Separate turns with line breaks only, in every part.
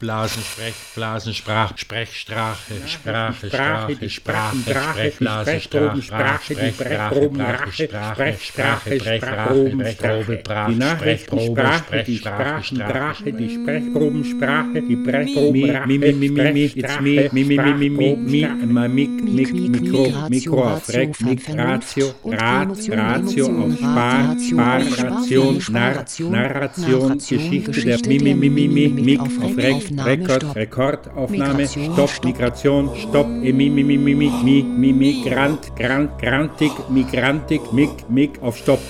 Sprachblasen, Sprechblasen, Sprach, Sprechstrache, Sprache, Sprache, Sprache, Sprechblase, Sprache, Sprache, die Brechproben, Rache, Sprechsprache, Sprechproben, die Sprache, die Sprachen, Drache, die Sprechproben, Sprache, die Brechproben, mi, mi, mi, mi, mi, it's me, mi, mi, mi, mi, mi, mi, ma, mic, mic, Mikro, Mikro auf Reck, Ratio, Rat, Ratio auf Spar, Spar, Ration, Narr, Narration, Geschichte der Mimi, Mimi, Mimi, Mik auf Rek, Rekord, Rekordaufnahme, Stopp, Migration, Stopp, Mimi, Mimi, Mimi, Mi, Mi, Migrant, Grant, Grantig, Migrantig, Mik, Mik auf Stopp.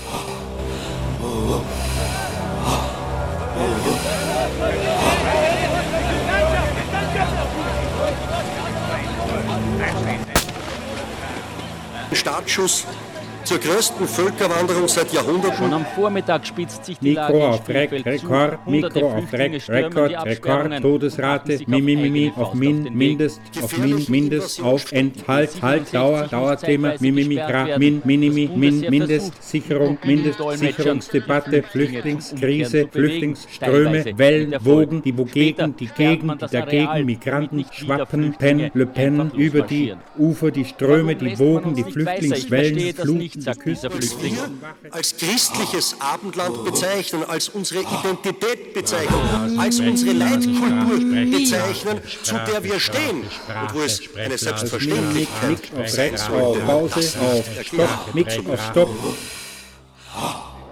Startschuss zur größten Völkerwanderung seit Jahrhunderten.
Schon am Vormittag spitzt sich die
Mikro
Lage
auf Rek, Rekord, Mikro auf Rek, Rekord, Rekord, Todesrate, Mimi, Mimi, auf Min, Mindest, auf Min, Mindest, auf Enthalt, Halt, Dauer, Dauerthema, Mimi, Migra, Min, Minimi, Min, Mindest, Sicherung, Mindest, Sicherungsdebatte, Flüchtlingskrise, Flüchtlingsströme, Wellen, Wogen, die wogegen, die gegen, die dagegen, Migranten, Schwappen, Pen, Le Pen, über die Ufer, die Ströme, die Wogen, die Flüchtlingswellen, Flut,
dieser Flüchtlinge.
Als christliches Abendland bezeichnen, als unsere Identität bezeichnen, als unsere Leitkultur bezeichnen, zu der wir stehen und wo es eine Selbstverständlichkeit
auf Rechts, auf Pause, auf Stopp, Mix auf Stopp.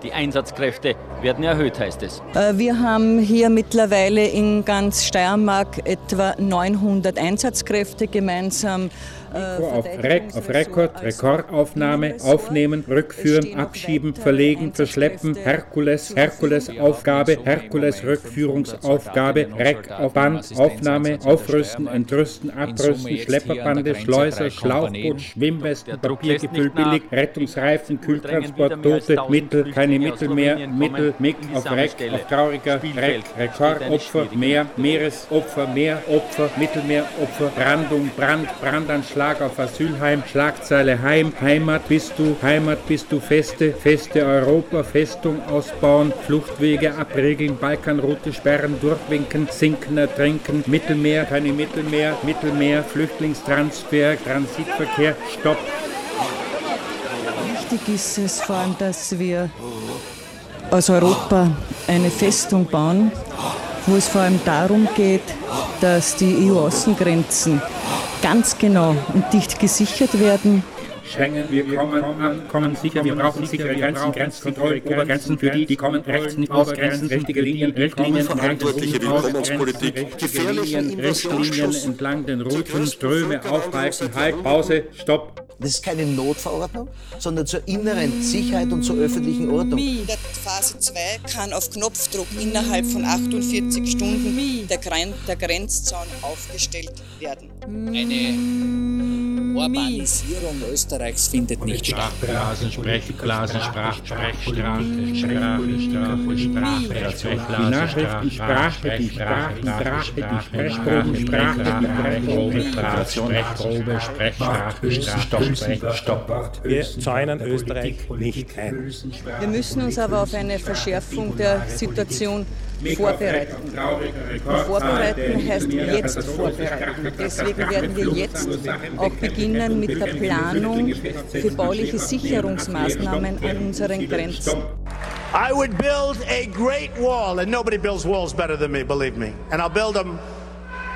Die Einsatzkräfte werden erhöht, heißt es.
Äh, Wir haben hier mittlerweile in ganz Steiermark etwa 900 Einsatzkräfte gemeinsam.
Auf Rek, auf Rekord, Rekordaufnahme, aufnehmen, rückführen, abschieben, verlegen, verschleppen, Herkules, Herkules-Aufgabe, Herkules-Rückführungsaufgabe, Rek auf Band, Aufnahme, aufrüsten, entrüsten, abrüsten, Schlepperbande, Schleuser, Schlauchboot, Schwimmwesten, Papiergefüll billig, Rettungsreifen, Kühltransport, Tote, Mittel, keine Mittel mehr, Mittel, Mick auf Rek, auf trauriger Rek, Rekordopfer, Meer, Meeresopfer, Meeropfer, Mittelmeeropfer, Brandung, Brand, Brandanschlag auf Asylheim, Schlagzeile Heim, Heimat bist du, Heimat bist du, Feste, Feste Europa, Festung ausbauen, Fluchtwege abregeln, Balkanroute sperren, durchwinken, sinken, ertrinken, Mittelmeer, keine Mittelmeer, Mittelmeer, Flüchtlingstransfer, Transitverkehr, Stopp.
Wichtig ist es vor allem, dass wir aus Europa eine Festung bauen, wo es vor allem darum geht, dass die EU-Außengrenzen ganz genau und dicht gesichert werden.
Schengen, wir kommen, an, kommen sicher, wir brauchen sichere Grenzen, Grenzkontrolle, Obergrenzen für die, die kommen, rechts nicht ausgrenzen, richtige Linien, Richtlinien,
Verantwortliche Willkommenspolitik, gefährlichen
Richtlinien, entlang den Routen, Ströme aufhalten, Halt, Pause, Stopp.
Das ist keine Notverordnung, sondern zur inneren Sicherheit und zur öffentlichen Ordnung.
Der Phase 2 kann auf Knopfdruck innerhalb von 48 Stunden der, Gren der Grenzzaun aufgestellt werden.
Eine Urbanisierung Österreichs findet nicht statt.
Sprachblasen, Sprechblasen, Sprach, Sprechstrache, Sprache, Sprache, Sprache, die Nachrichten, Sprache, die Sprachen, Drache, die Sprechproben, Sprache, die Brechprobe, Sprechprobe, Sprechsprache, Stopp, Stopp.
Wir zäunen Österreich nicht ein.
Wir müssen uns aber auf eine Verschärfung der Situation vorbereiten. Vorbereiten heißt jetzt vorbereiten. Deswegen werden wir jetzt auch beginnen mit der Planung für bauliche Sicherungsmaßnahmen an unseren Grenzen.
I would build a great wall, and nobody builds walls better than me, believe me. And I'll build them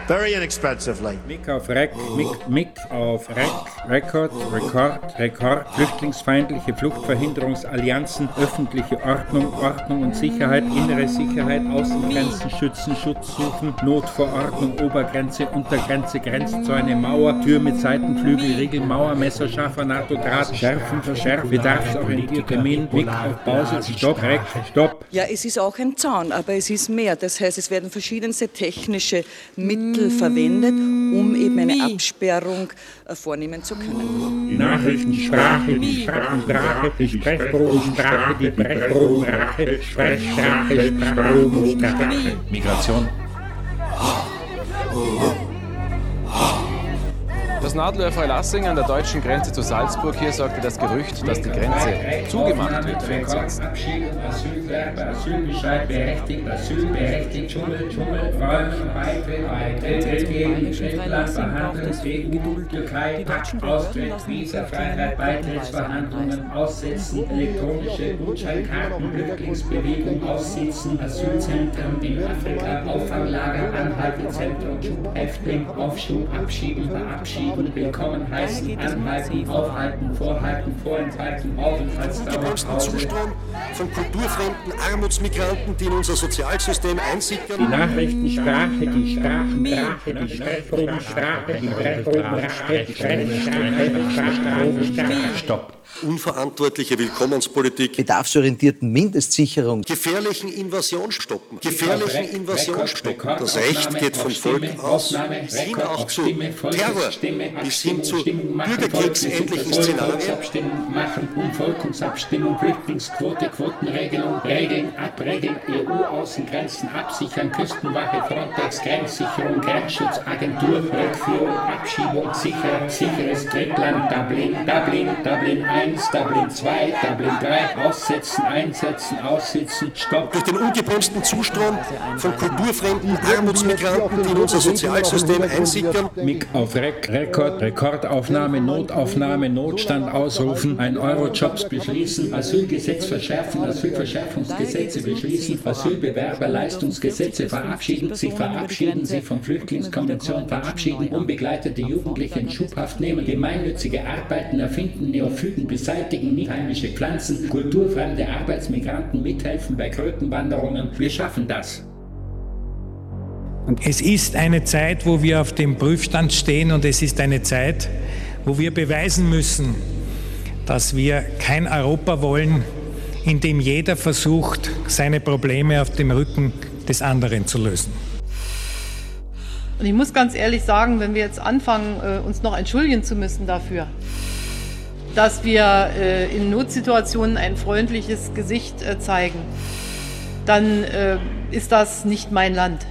very inexpensively.
Mick auf Rec, Mick, Mick auf Rec, Record, Record, Rekord, flüchtlingsfeindliche Fluchtverhinderungsallianzen, öffentliche Ordnung, Ordnung und Sicherheit, innere Sicherheit, Außengrenzen schützen, Schutz suchen, Notverordnung, Obergrenze, Untergrenze, Grenzzäune, Mauer, Tür mit Seitenflügel, Riegel, Mauer, Messer, scharfer NATO, Draht, Schärfen, Verschärfen, bedarfsorientierte Min, Mick auf Pause, Stopp, Rec, Stopp.
Ja, es ist auch ein Zaun, aber es ist mehr. Das heißt, es werden verschiedenste technische Mittel verwendet, um eben eine Absperrung äh, vornehmen zu können.
Die Nachrichtensprache, die Sprachensprache, die Sprechprobensprache, die Brechprobenrache, Sprechstrache, Sprachprobenstrache.
Migration.
Das Nadelöhr Freilassing an der deutschen Grenze zu Salzburg. Hier sorgte das Gerücht, dass die Grenze zugemacht wird für Insassen.
Asylwerber, Asylbescheid, berechtigt, Asylberechtigt, Dschungel, Dschungel, Räumen, Beitritt, Beitritt, Religion, Drittland, Behandlungswegen, Geduld, Türkei, Austritt, Visafreiheit, Beitrittsverhandlungen, Aussetzen, elektronische Gutscheinkarten, Flüchtlingsbewegung, Aussitzen, Asylzentren in Afrika, Auffanglager, Anhaltezentrum, Häftling, Aufschub, Abschieben, Verabschieden, Willkommen heißen, Anhalten, Aufhalten, Vorhalten, Vorenthalten, Aufenthaltsdauer,
Zustrom von kulturfremden Armutsmigranten, die in unser Sozialsystem einsickern.
Die Nachrichtensprache, die Sprachensprache, die Sprechprobensprache, die Sprechprobensprache, die Sprechprobensprache, Sprache, Stopp.
Unverantwortliche Willkommenspolitik.
Bedarfsorientierten Mindestsicherung.
Gefährlichen Invasion stoppen. Gefährlichen Invasion stoppen. Das Recht geht vom Volk aus. Hin auch zu Terror bis hin zu bürgerkriegsähnlichen Szenarien.
Machen, Umvolkungsabstimmung, Flüchtlingsquote, Quotenregelung, Regeln, Abregeln, EU-Außengrenzen absichern, Küstenwache, Frontex, Grenzsicherung, Grenzschutzagentur, Rückführung, Abschiebung, sicher, sicheres Drittland, Dublin, Dublin, Dublin 1, Dublin 2, Dublin 3, aussetzen, einsetzen, aussitzen, stopp.
Durch den ungebremsten Zustrom von kulturfremden Armutsmigranten, die in unser Sozialsystem einsickern.
Mick auf Rek Rekord, Rekordaufnahme, Notaufnahme, Notstand ausrufen, ein Eurojobs beschließen, Asylgesetz verschärfen, Asylverschärfungsgesetze beschließen, Asylbewerberleistungsgesetze verabschieden, sich verabschieden, sich von Flüchtlingskonvention verabschieden, unbegleitete Jugendliche in Schubhaft nehmen, gemeinnützige Arbeiten erfinden, Neophyten beseitigen, nicht heimische Pflanzen, kulturfremde Arbeitsmigranten mithelfen bei Krötenwanderungen. Wir schaffen das.
Und es ist eine Zeit, wo wir auf dem Prüfstand stehen und es ist eine Zeit, wo wir beweisen müssen, dass wir kein Europa wollen, in dem jeder versucht, seine Probleme auf dem Rücken des anderen zu lösen.
Und ich muss ganz ehrlich sagen, wenn wir jetzt anfangen, uns noch entschuldigen zu müssen dafür, dass wir in Notsituationen ein freundliches Gesicht zeigen, dann ist das nicht mein Land.